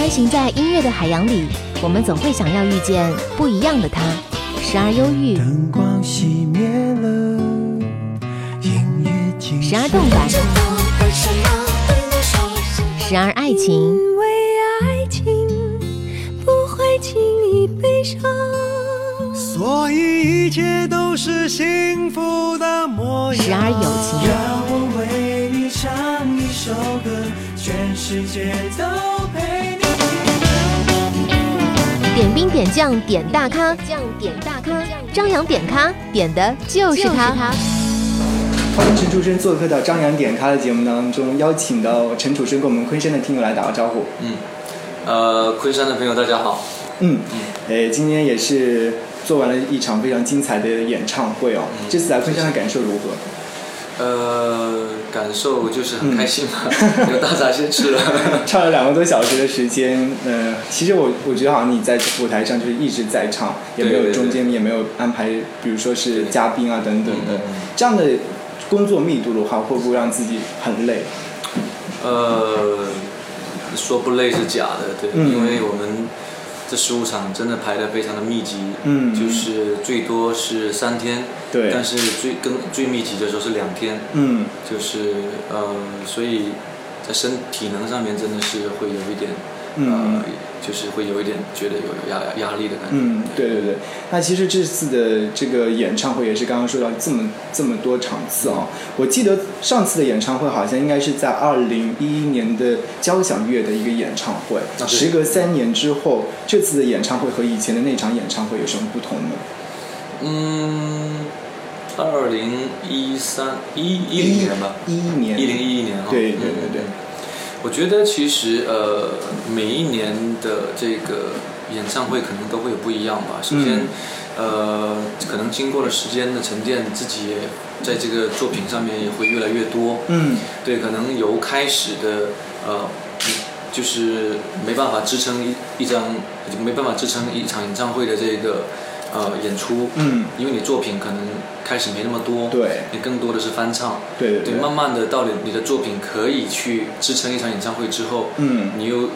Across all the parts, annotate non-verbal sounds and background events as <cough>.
穿行在音乐的海洋里，我们总会想要遇见不一样的他，时而忧郁，灯光熄灭了，音乐静时而动感，时而爱情，因为爱情不会轻易悲伤。所以一切都是幸福的模样。时而有情，让我为你唱一首歌，全世界都陪你。点兵点将点大咖，将点大咖，张扬点咖点的就是他。欢迎陈楚生做客到张扬点咖的节目当中，邀请到陈楚生跟我们昆山的听友来打个招呼。嗯，呃，昆山的朋友大家好。嗯，诶，今天也是做完了一场非常精彩的演唱会哦。这次来昆山的感受如何？呃，感受就是很开心嘛，<laughs> 有大闸蟹吃了。<laughs> 唱了两个多小时的时间，呃，其实我我觉得好像你在舞台上就是一直在唱，也没有中间也没有安排，比如说是嘉宾啊等等的。嗯嗯嗯，这样的工作密度的话，会不会让自己很累？呃，说不累是假的，对，嗯。因为我们这十五场真的排的非常的密集，嗯。就是最多是三天，对。但是最更最密集的时候是两天，嗯。就是呃，所以在身体能上面真的是会有一点，嗯呃，就是会有一点觉得有压压力的感觉。嗯，对对对。那其实这次的这个演唱会也是刚刚说到这么这么多场次啊、我记得上次的演唱会好像应该是在二零一一年的交响乐的一个演唱会。对时隔三年之后，这次的演唱会和以前的那场演唱会有什么不同呢？嗯，二零一三一一零年吧，一一年。一零一一年哈。对对对对嗯我觉得其实呃，每一年的这个演唱会可能都会有不一样吧。首先，呃，可能经过了时间的沉淀，自己也在这个作品上面也会越来越多。嗯对，可能由开始的呃，就是没办法支撑一一张，没办法支撑一场演唱会的这个呃演出，嗯，因为你作品可能开始没那么多，对。你更多的是翻唱，对对对，慢慢的到你你的作品可以去支撑一场演唱会之后，嗯。你又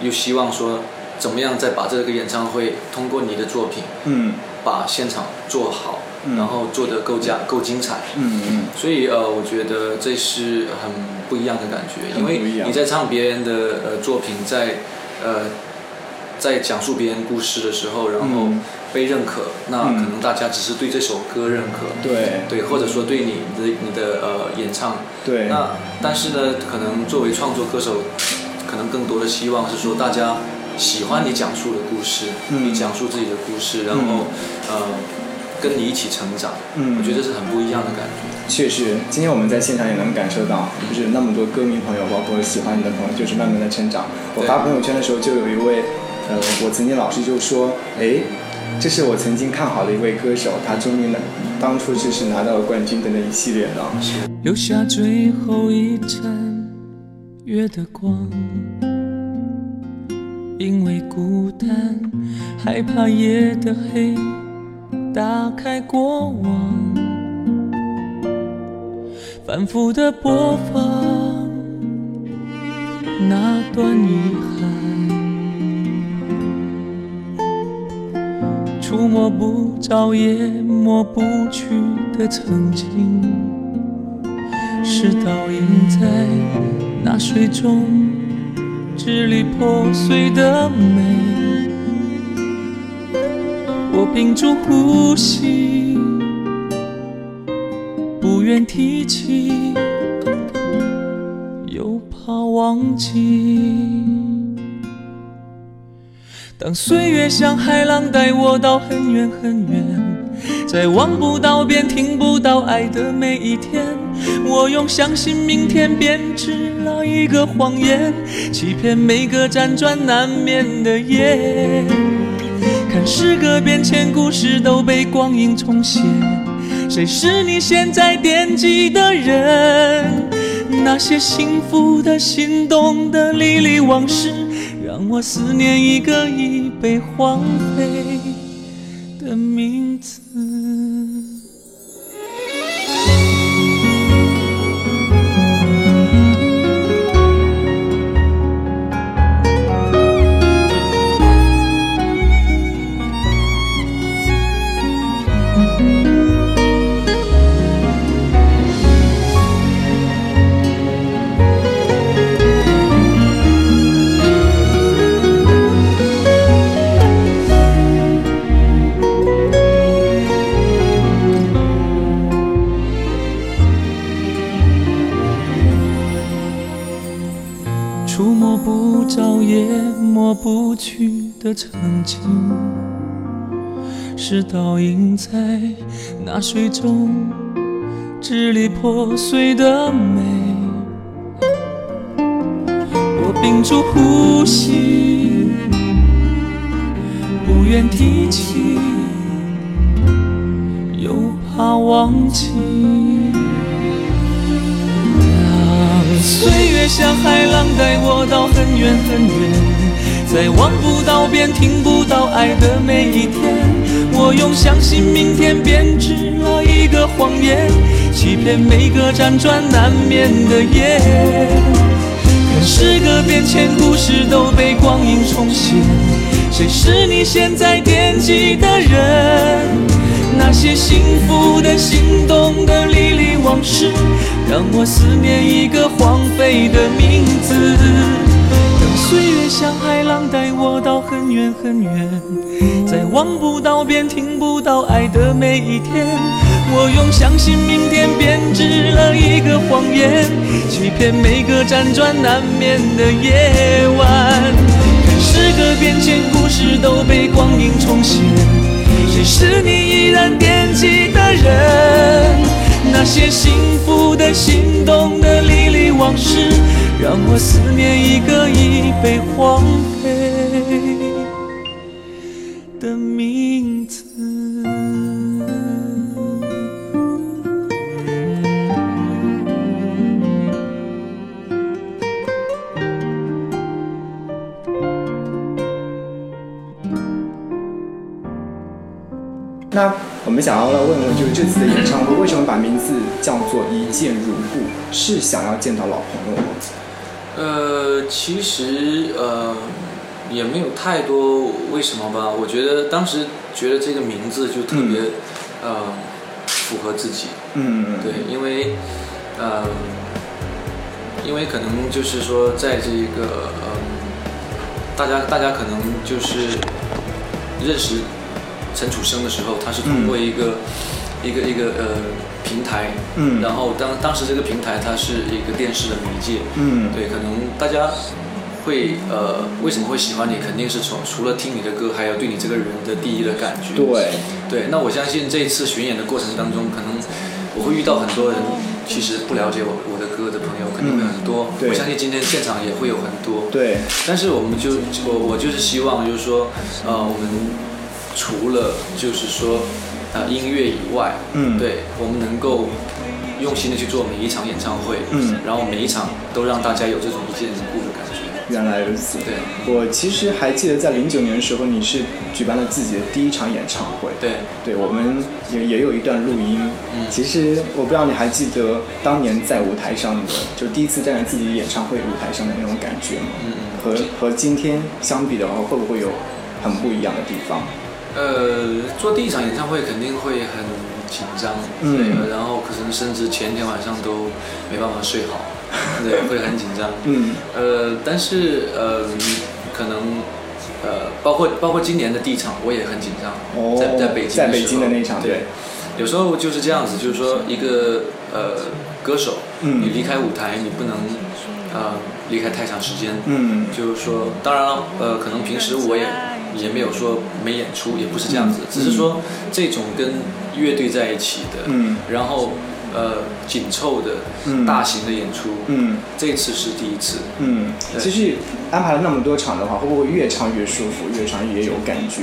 又希望说怎么样再把这个演唱会通过你的作品嗯。把现场做好，嗯。然后做的够加够精彩，嗯嗯。所以呃，我觉得这是很不一样的感觉，因为你在唱别人的呃作品，在呃在讲述别人故事的时候，然后嗯。被认可，那嗯。可能大家只是对这首歌认可，对。对，或者说对你的你的呃演唱，对。那但是呢，可能作为创作歌手，可能更多的希望是说大家喜欢你讲述的故事，嗯。你讲述自己的故事，然后、呃跟你一起成长，嗯。我觉得这是很不一样的感觉。确实，今天我们在现场也能感受到，就是那么多歌迷朋友，包括喜欢你的朋友，就是慢慢的成长。我发朋友圈的时候，就有一位，呃，我曾经老师就说，哎，这是我曾经看好的一位歌手，他终于拿当初就是拿到了冠军的那一系列的。留下最后一盏月的光，因为孤单，害怕夜的黑，打开过往，反复的播放那段遗憾，触摸不着也抹不去的曾经。是倒映在那水中支离破碎的美。我屏住呼吸，不愿提起，又怕忘记。当岁月像海浪带我到很远很远，在望不到边、听不到爱的每一天，我用相信明天编织了一个谎言，欺骗每个辗转难眠的夜。看时隔变迁，故事都被光阴重写，谁是你现在惦记的人？那些幸福的、心动的、历历往事，让我思念一个已被荒废的名曾经，是倒映在那水中支离破碎的美。我屏住呼吸，不愿提起，又怕忘记。当岁月像海浪带我到很远很远，在望不到边、听不到爱的每一天，我用相信明天编织了一个谎言，欺骗每个辗转难眠的夜。看时隔变迁，故事都被光阴重现，谁是你现在惦记的人？那些幸福的、心动的、历历往事，让我思念一个荒废的名字。当岁月像很远，在望不到边、听不到爱的每一天，我用相信明天编织了一个谎言，欺骗每个辗转难眠的夜晚。看时隔变迁，故事都被光阴重现。谁是你依然惦记的人？那些幸福的、心动的、历历往事，让我思念一个已被荒那我们想要来问问，就是这次的演唱会为什么把名字叫做一见如故？是想要见到老朋友吗？呃，其实呃也没有太多为什么吧。我觉得当时觉得这个名字就特别、呃符合自己，嗯，对，因为呃因为可能就是说在这个呃大家大家可能就是认识陈楚生的时候，他是通过一个、一个一个呃平台，嗯。然后当当时这个平台它是一个电视的媒介，嗯。对，可能大家会呃为什么会喜欢你，肯定是从除了听你的歌，还有对你这个人的第一的感觉。对，对，那我相信这一次巡演的过程当中，可能我会遇到很多人，其实不了解我我的歌的朋友肯定会很多。嗯。我相信今天现场也会有很多。对，但是我们就我我就是希望就是说，呃，我们除了就是说呃音乐以外，嗯对我们能够用心的去做每一场演唱会，嗯然后每一场都让大家有这种一见如故的感觉。原来如此。对我其实还记得在零九年的时候，你是举办了自己的第一场演唱会。对，对，我们也也有一段录音。嗯其实我不知道你还记得当年在舞台上的，就第一次站在自己演唱会舞台上的那种感觉吗？嗯嗯和和今天相比的话，会不会有很不一样的地方？呃，做第一场演唱会肯定会很紧张，嗯。对，呃然后可能甚至前一天晚上都没办法睡好，<laughs> 对，会很紧张。嗯。呃，但是呃，可能呃，包括包括今年的第一场，我也很紧张，哦在在北京在北京的那场对对，有时候就是这样子，就是说一个呃歌手，嗯。你离开舞台，你不能呃离开太长时间，嗯。就是说，当然了，呃，可能平时我也也没有说没演出，也不是这样子，嗯只是说这种跟乐队在一起的，嗯。然后呃紧凑的、嗯。大型的演出，嗯。这次是第一次。嗯，对。其实安排了那么多场的话，会不会越唱越舒服，越唱越有感觉？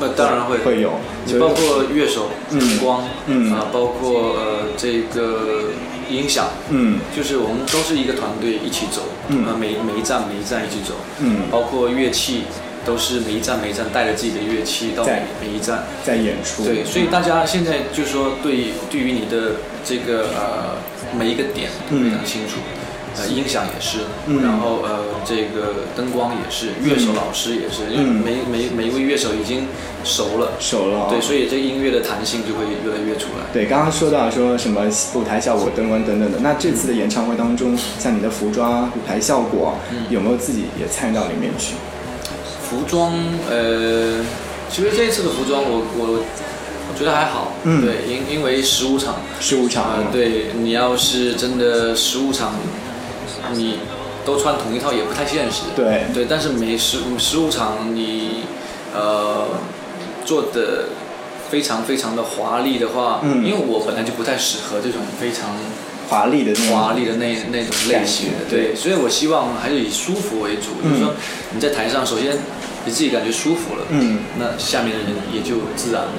那当然会。会有，你包括乐手、嗯。灯光，嗯。啊，包括呃这个音响，嗯。就是我们都是一个团队一起走，嗯。呃每每一站每一站一起走，嗯，包括乐器都是每一站每一站带着自己的乐器到每每一站，在演出。对，所以大家现在就是说对对于你的这个呃每一个点都非常清楚。呃，音响也是，嗯然后呃，这个灯光也是，乐手老师也是，因为嗯每每每一位乐手已经熟了，熟了、哦。对，所以这个音乐的弹性就会越来越出来。对，刚刚说到说什么舞台效果、灯光等等的，那这次的演唱会当中，像你的服装啊、舞台效果有没有自己也参与到里面去？服装，呃，其实这一次的服装我我我觉得还好，嗯。对，因因为十五场，十五场、啊，对你要是真的十五场，你都穿同一套也不太现实。对。对，但是每十十五场你呃做的非常非常的华丽的话，嗯。因为我本来就不太适合这种非常华丽的华丽的那那种类型的对，所以我希望还是以舒服为主，嗯就是说你在台上，首先你自己感觉舒服了，嗯，那下面的人也就自然了，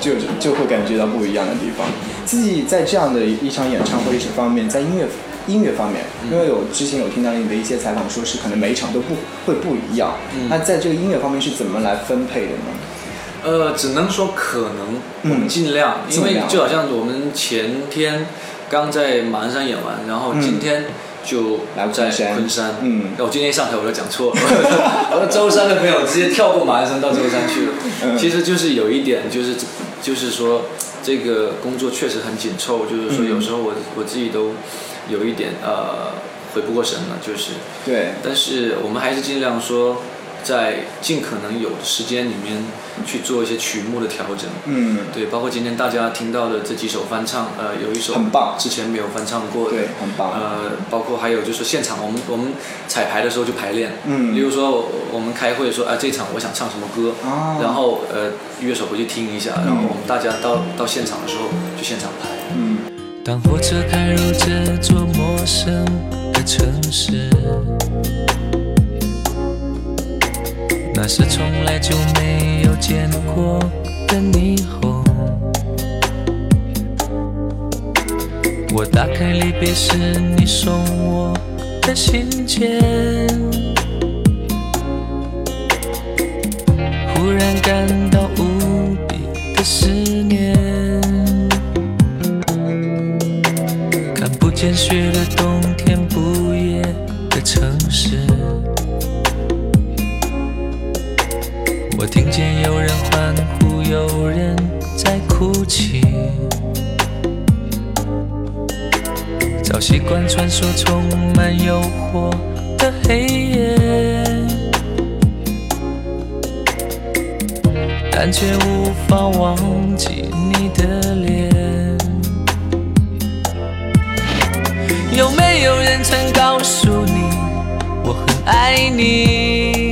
就就会感觉到不一样的地方。自己在这样的一场演唱会方面，在音乐音乐方面，因为有之前有听到你的一些采访，说是可能每一场都不会不一样。嗯那在这个音乐方面是怎么来分配的呢？呃，只能说可能，嗯我们尽量，因为就好像我们前天刚在马鞍山演完，然后今天就来在昆山。昆山，嗯。那我今天一上台我就讲错了，<laughs> 我说舟山的朋友直接跳过马鞍山到舟山去了，嗯。其实就是有一点就是就是说这个工作确实很紧凑，就是说嗯。有时候我我自己都有一点呃回不过神了，就是。对，但是我们还是尽量说，在尽可能有的时间里面去做一些曲目的调整。嗯，对，包括今天大家听到的这几首翻唱，呃，有一首很棒。之前没有翻唱过的，对很棒。呃，包括还有就是现场我们我们彩排的时候就排练，嗯。例如说我们开会说，啊，这场我想唱什么歌，啊。然后呃，乐手回去听一下，然后我们大家到到现场的时候就现场排。嗯，当火车开入这座陌生的城市，那是从来就没有见过的霓虹。我打开离别时你送我的信件，忽然感到无比的思念。看不见雪的冬天，不听见有人欢呼，有人在哭泣。早习惯穿梭充满诱惑的黑夜，但却无法忘记你的脸。有没有人曾告诉你，我很爱你？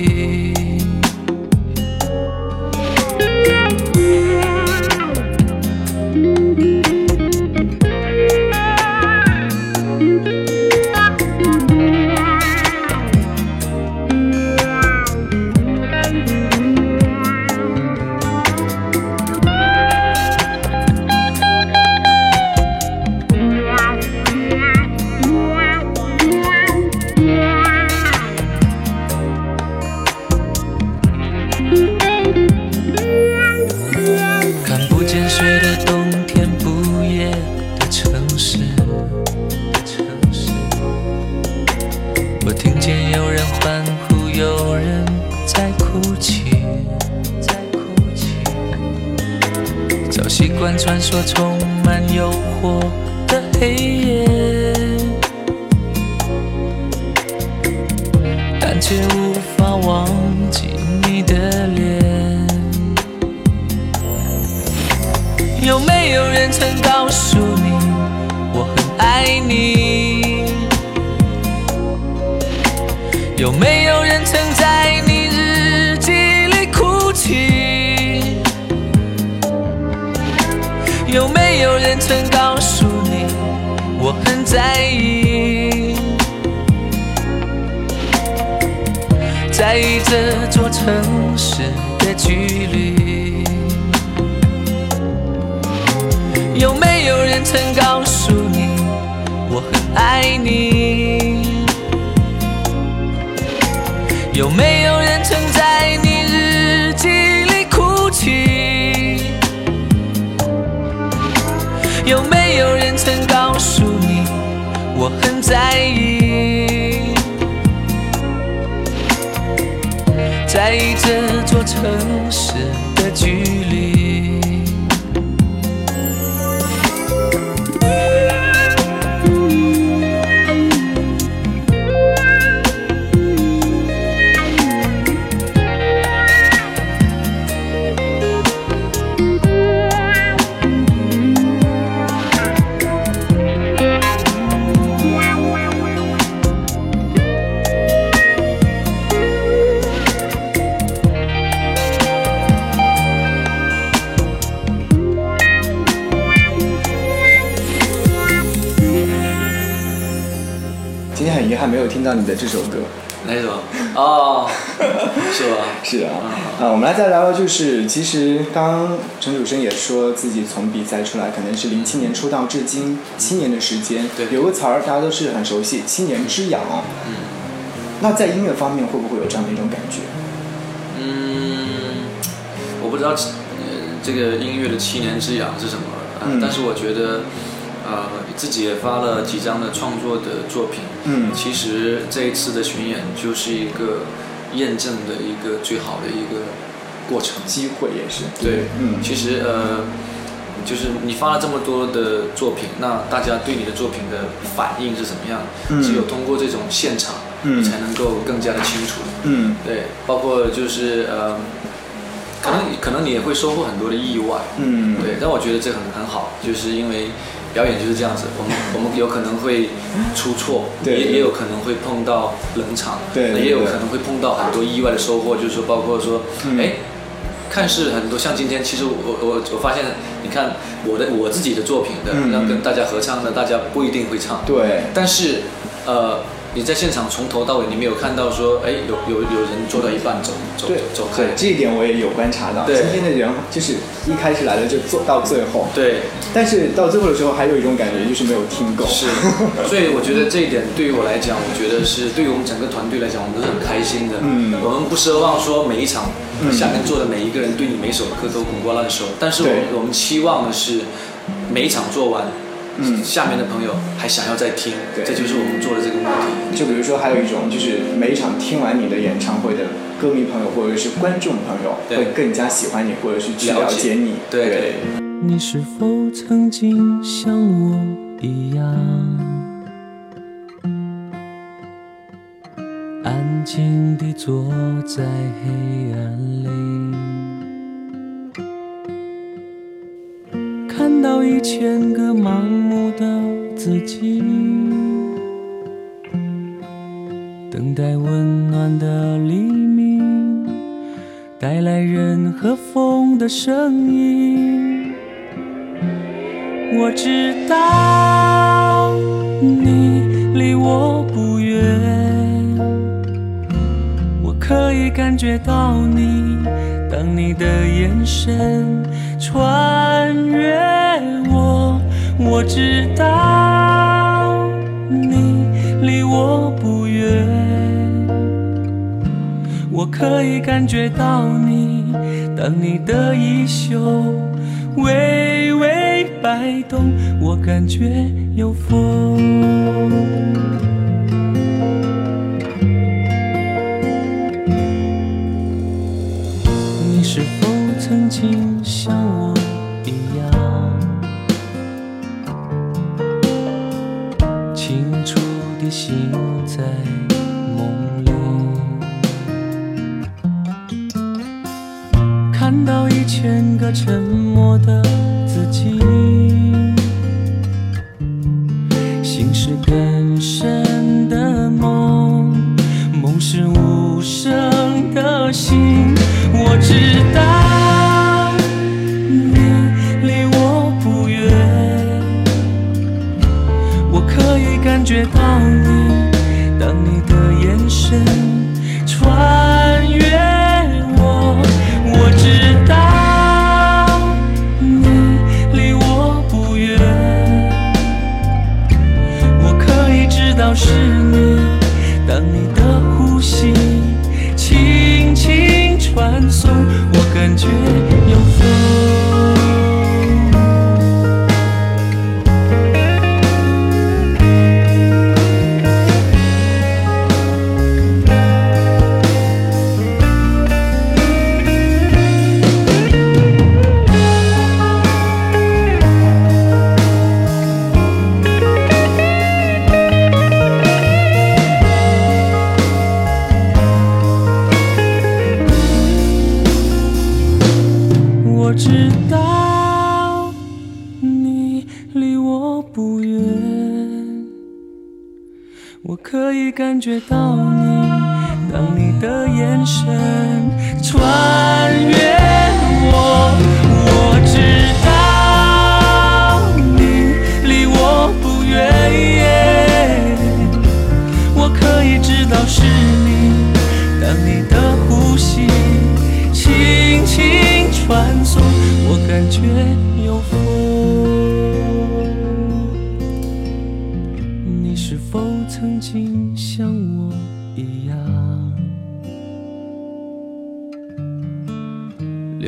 惯穿梭充满诱惑的黑夜，但却无法忘记你的脸。有没有人曾告诉你，我很爱你？有没有人曾在很在意？在意这座城市的距离。有没有人曾告诉你，我很爱你？有没有人曾在有没有人曾告诉你，我很在意？在意这座城市的距离。听到你的这首歌。哪首？<laughs> 哦，是吧？是啊，啊，我们来再聊聊，就是其实刚刚陈楚生也说自己从比赛出来，可能是零七年出道至今七年的时间。对有个词儿大家都是很熟悉，七年之痒。嗯那在音乐方面会不会有这样的一种感觉？嗯，我不知道，呃，这个音乐的七年之痒是什么，呃嗯但是我觉得，呃，自己也发了几张的创作的作品，嗯其实这一次的巡演就是一个验证的一个最好的一个过程。机会也是。对，嗯，其实呃，就是你发了这么多的作品，那大家对你的作品的反应是怎么样？嗯只有通过这种现场，嗯你才能够更加的清楚。嗯对，包括就是呃，可能可能你也会收获很多的意外。嗯，对，但我觉得这很很好，就是因为表演就是这样子，我们 <laughs> 我们有可能会出错，对对。也也有可能会碰到冷场，也有可能会碰到很多意外的收获，就是说包括说，嗯。哎、看似很多像今天，其实我我我发现，你看我的我自己的作品的，嗯。要跟大家合唱的，大家不一定会唱，对，但是呃。你在现场从头到尾，你没有看到说，哎，有有有人做到一半走走对走开。对，，这一点我也有观察到。对。今天的人就是一开始来了就做到最后，对，但是到最后的时候还有一种感觉就是没有听够。是，所以我觉得这一点对于我来讲，我觉得是对于我们整个团队来讲，我们都是很开心的。嗯。我们不奢望说每一场嗯。下面坐的每一个人对你每首歌都滚瓜烂熟，但是我们我们期望的是每一场做完，嗯。下面的朋友还想要再听，对。这就是我们做的这个目的。就比如说，还有一种就是每一场听完你的演唱会的歌迷朋友或者是观众朋友，对。会更加喜欢你，或者是去了解。了解你。对。对。你是否曾经像我一样，安静地坐在黑暗里，看到一千个盲目的自己，等待温暖的黎明，带来人和风的声音。我知道你离我不远，我可以感觉到你，当你的眼神穿越我，我知道你离我不远。我可以感觉到你，当你的衣袖微微摆动，我感觉有风。醒在梦里？看到一千个沉默的自己，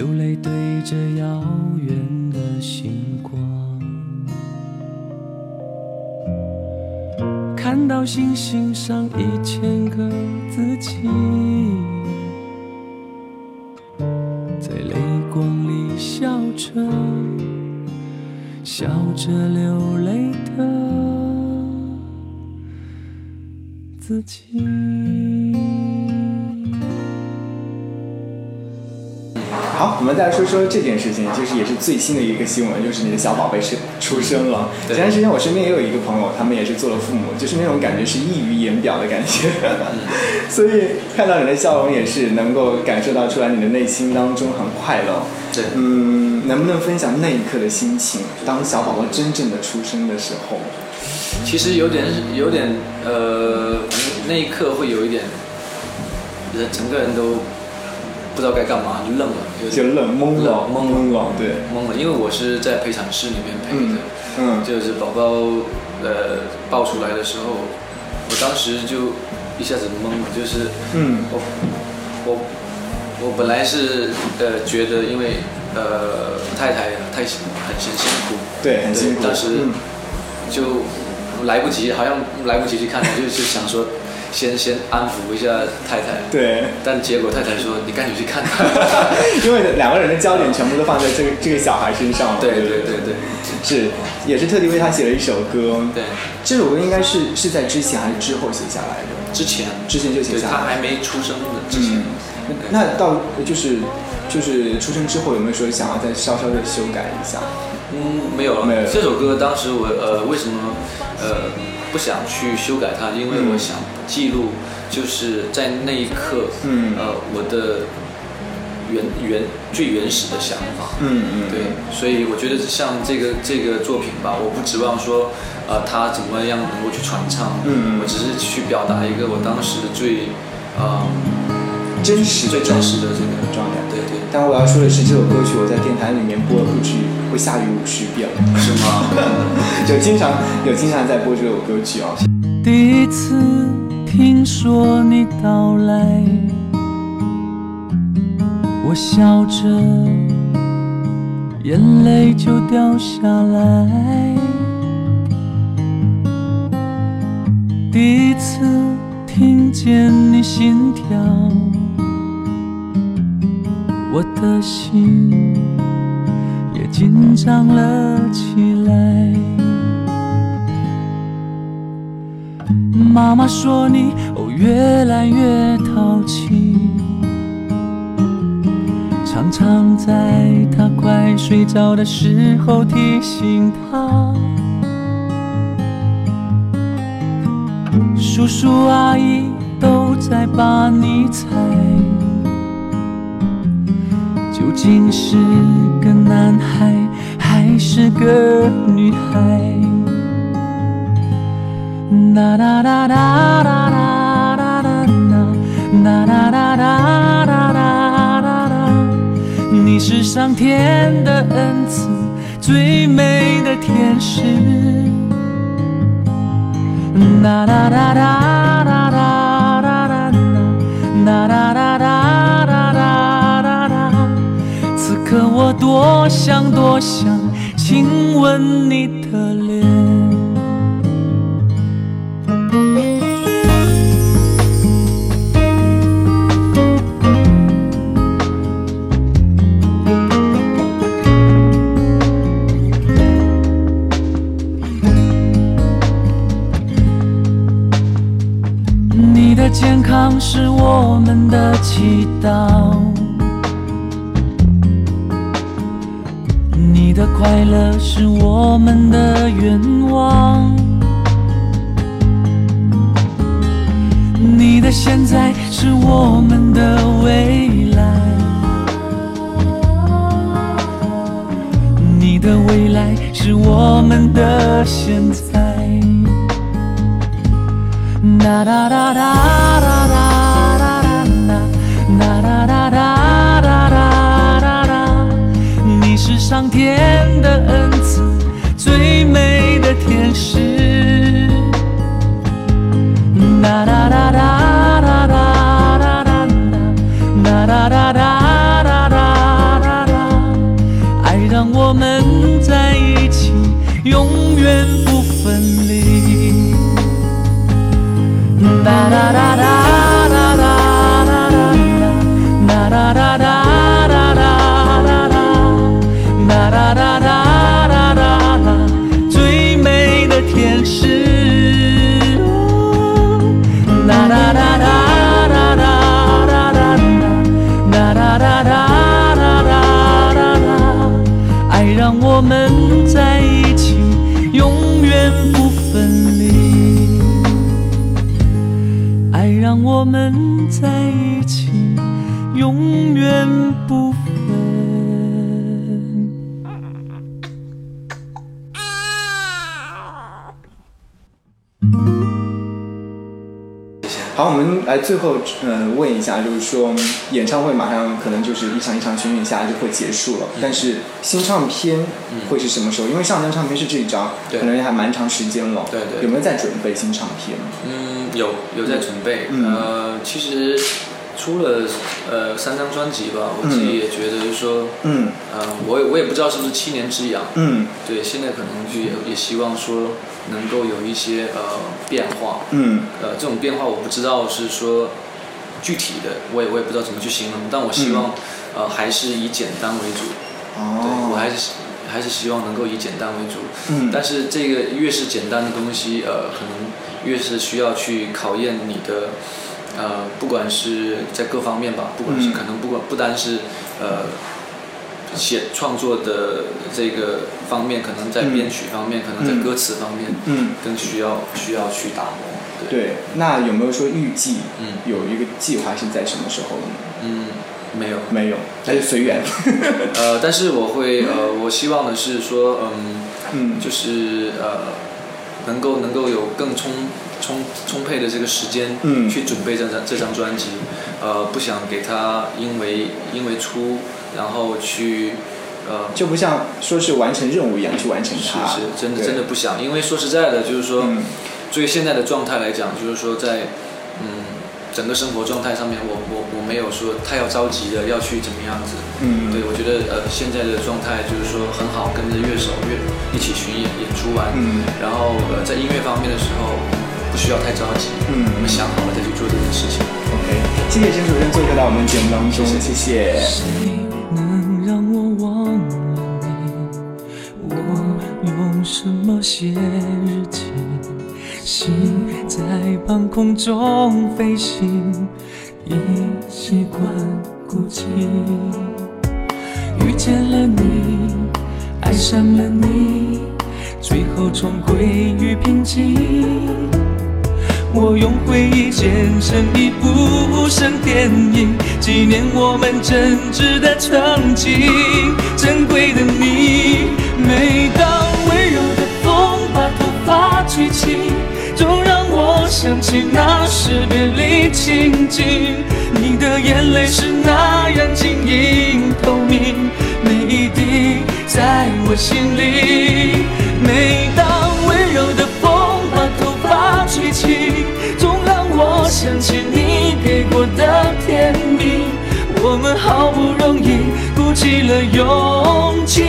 流泪对着遥远的星光看到星星上一千个自己在泪光里笑着笑着流泪的自己好，我们再来说说这件事情，就是也是最新的一个新闻，就是你的小宝贝是出生了。前段时间我身边也有一个朋友，他们也是做了父母，就是那种感觉是溢于言表的感觉，<laughs> 所以看到你的笑容也是能够感受到出来你的内心当中很快乐。对，嗯，能不能分享那一刻的心情？当小宝宝真正的出生的时候，其实有点有点呃，那一刻会有一点，人整个人都不知道该干嘛，就愣了，有就点愣懵了，懵了懵了，对，懵了，因为我是在陪产室里面陪的。嗯就是宝宝呃抱出来的时候，我当时就一下子懵了，就是嗯。我我我本来是呃觉得因为呃太太太辛很很辛苦，对，很辛苦，当时嗯。就来不及，好像来不及去看，就是想说先先安抚一下太太，对。但结果太太说你赶紧去看他，<laughs> 因为两个人的焦点全部都放在这个这个小孩身上了。对对对对是，也是特地为他写了一首歌。对，这首歌应该是是在之前还是之后写下来的？之前之前就写下来。他还没出生的之前。嗯，那到就是就是出生之后有没有说想要再稍稍的修改一下？嗯，没有了。没有这首歌当时我呃为什么呃不想去修改它？因为嗯我想记录就是在那一刻，嗯呃我的原原最原始的想法。嗯嗯，对，所以我觉得像这个这个作品吧，我不指望说，呃，它怎么样能够去传唱，嗯我只是去表达一个我当时最，呃，真实最真实的这个状态。对对，但我要说的是，这首歌曲我在电台里面播了不止会下雨五十遍了，是吗？<laughs> 有经常有经常在播这首歌曲哦。第一次听说你到来，我笑着，眼泪就掉下来。第一次听见你心跳，我的心也紧张了起来。妈妈说你哦越来越淘气，常常在他快睡着的时候提醒他。叔叔阿姨都在把你猜，究竟是个男孩还是个女孩？啦啦啦啦啦啦啦啦啦，啦啦啦啦啦啦啦啦，你是上天的恩赐，最美的天使。啦啦啦啦啦啦啦啦啦，啦啦啦啦啦啦啦啦，此刻我多想多想亲吻你。是我们的祈祷，你的快乐是我们的愿望，你的现在是我们的未来，你的未来是我们的现在。哒哒哒哒哒哒。上天的恩赐，最美的天使。哒哒哒哒哒哒哒哒哒哒哒哒哒哒哒，爱让我们在一起，永远不分离。我最后呃问一下，就是说演唱会马上可能就是一场一场巡演下来就会结束了，但是新唱片会是什么时候？因为上张唱片是这一张，可能还蛮长时间了。对对有没有在准备新唱片？嗯，有有在准备。嗯呃，其实出了呃三张专辑吧，我自己也觉得就是说，嗯呃，我也我也不知道是不是七年之痒。嗯对，现在可能就也也希望说能够有一些呃变化。嗯呃，这种变化我不知道是说具体的，我也我也不知道怎么去形容，但我希望、呃还是以简单为主。对哦，我还是还是希望能够以简单为主。嗯但是这个越是简单的东西，呃，可能越是需要去考验你的，呃，不管是在各方面吧，不管是嗯可能不管不单是呃写创作的这个方面，可能在嗯编曲方面，可能在嗯歌词方面，嗯更需要需要去打磨。对，对，那有没有说预计嗯有一个计划是在什么时候呢？嗯，没有。没有，那就随缘。呃，<laughs> 但是我会呃，我希望的是说，嗯。嗯就是呃，能够能够有更充充充沛的这个时间，嗯。去准备这张这张专辑，呃，不想给他因为因为出，然后去呃，就不像说是完成任务一样去完成是它。是是真的真的不想，因为说实在的，就是说，嗯。作为现在的状态来讲，就是说在嗯整个生活状态上面，我我我没有说太要着急的要去怎么样子，嗯对，我觉得呃现在的状态就是说很好，跟着乐手乐一起巡演演出完，嗯然后呃在音乐方面的时候不需要太着急，嗯我们想好了再去做这件事情。OK，谢谢陈主任做客到我们节目当中，谢谢。谁能让我忘了你？我用什么写日记？心在半空中飞行，已习惯孤寂。遇见了你，爱上了你，最后重归于平静。我用回忆剪成一部无声电影，纪念我们真挚的曾经。珍贵的你，每当温柔的风把头发吹起，总让我想起那时别离情景。你的眼泪是那样晶莹透明，每一滴在我心里。每当温柔的风把头发吹起，总让我想起你给过的甜蜜。我们好不容易鼓起了勇气，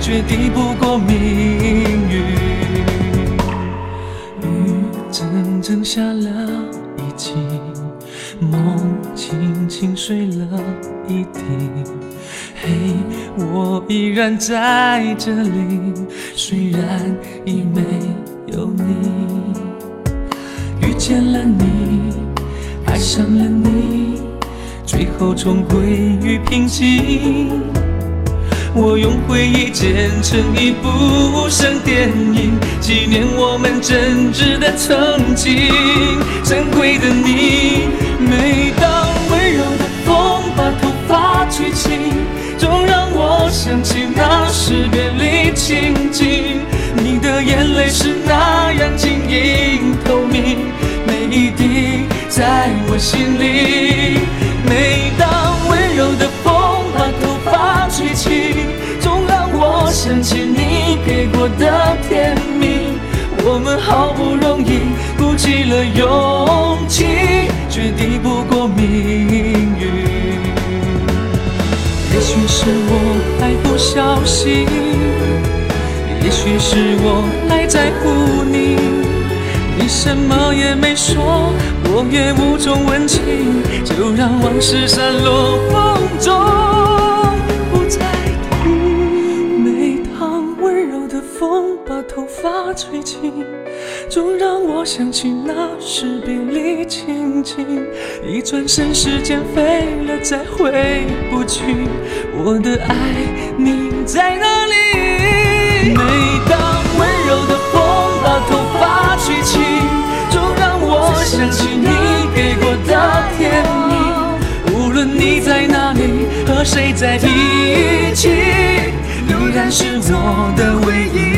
却敌不过命剩下了一季，梦轻轻睡了一地。嘿，我依然在这里，虽然已没有你。遇见了你，爱上了你，最后重归于平静。我用回忆剪成一部无声电影，纪念我们真挚的曾经。珍贵的你，每当温柔的风把头发吹起，总让我想起那时别离情景。你的眼泪是那样晶莹透明，每一滴在我心里。每当温剧情，总让我想起你给过的甜蜜。我们好不容易鼓起了勇气，却敌不过命运。也许是我太不小心，也许是我太在乎你。你什么也没说，我也无从问起，就让往事散落风中，吹起，总让我想起那时别离情景。一转身，时间飞了，再回不去。我的爱，你在哪里？每当温柔的风把头发吹起，总让我想起你给过的甜蜜。无论你在哪里，和谁在一起，依然是我的唯一